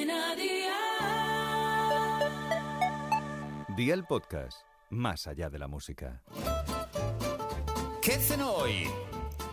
Cadena Dial. Día el podcast, más allá de la música. ¿Qué cenó hoy?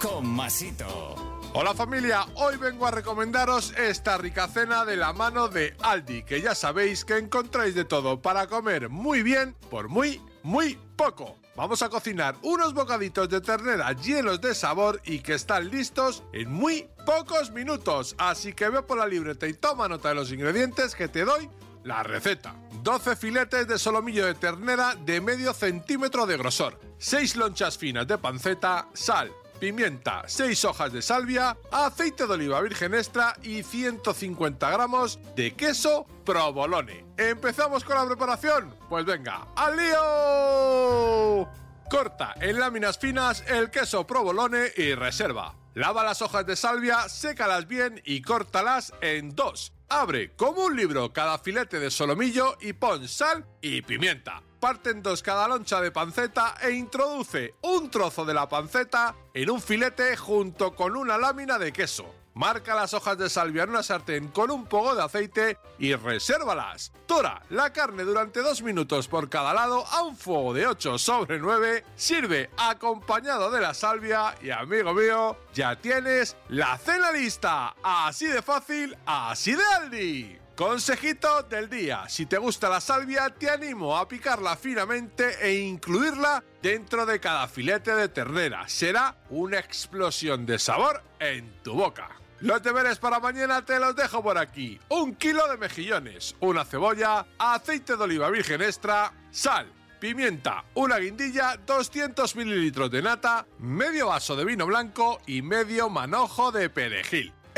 Con Masito. Hola familia, hoy vengo a recomendaros esta rica cena de la mano de Aldi, que ya sabéis que encontráis de todo para comer muy bien por muy, muy poco. Vamos a cocinar unos bocaditos de ternera llenos de sabor y que están listos en muy pocos minutos. Así que ve por la libreta y toma nota de los ingredientes que te doy la receta. 12 filetes de solomillo de ternera de medio centímetro de grosor, 6 lonchas finas de panceta, sal, pimienta, 6 hojas de salvia, aceite de oliva virgen extra y 150 gramos de queso provolone. ¿Empezamos con la preparación? Pues venga, ¡al lío! Corta en láminas finas el queso provolone y reserva. Lava las hojas de salvia, sécalas bien y córtalas en dos. Abre como un libro cada filete de solomillo y pon sal y pimienta. Parte en dos cada loncha de panceta e introduce un trozo de la panceta en un filete junto con una lámina de queso. Marca las hojas de salvia en una sartén con un poco de aceite y resérvalas. Tora la carne durante dos minutos por cada lado a un fuego de 8 sobre 9. Sirve acompañado de la salvia y amigo mío, ya tienes la cena lista. Así de fácil, así de Aldi. Consejito del día, si te gusta la salvia te animo a picarla finamente e incluirla dentro de cada filete de ternera. Será una explosión de sabor en tu boca. Los deberes para mañana te los dejo por aquí. Un kilo de mejillones, una cebolla, aceite de oliva virgen extra, sal, pimienta, una guindilla, 200 mililitros de nata, medio vaso de vino blanco y medio manojo de perejil.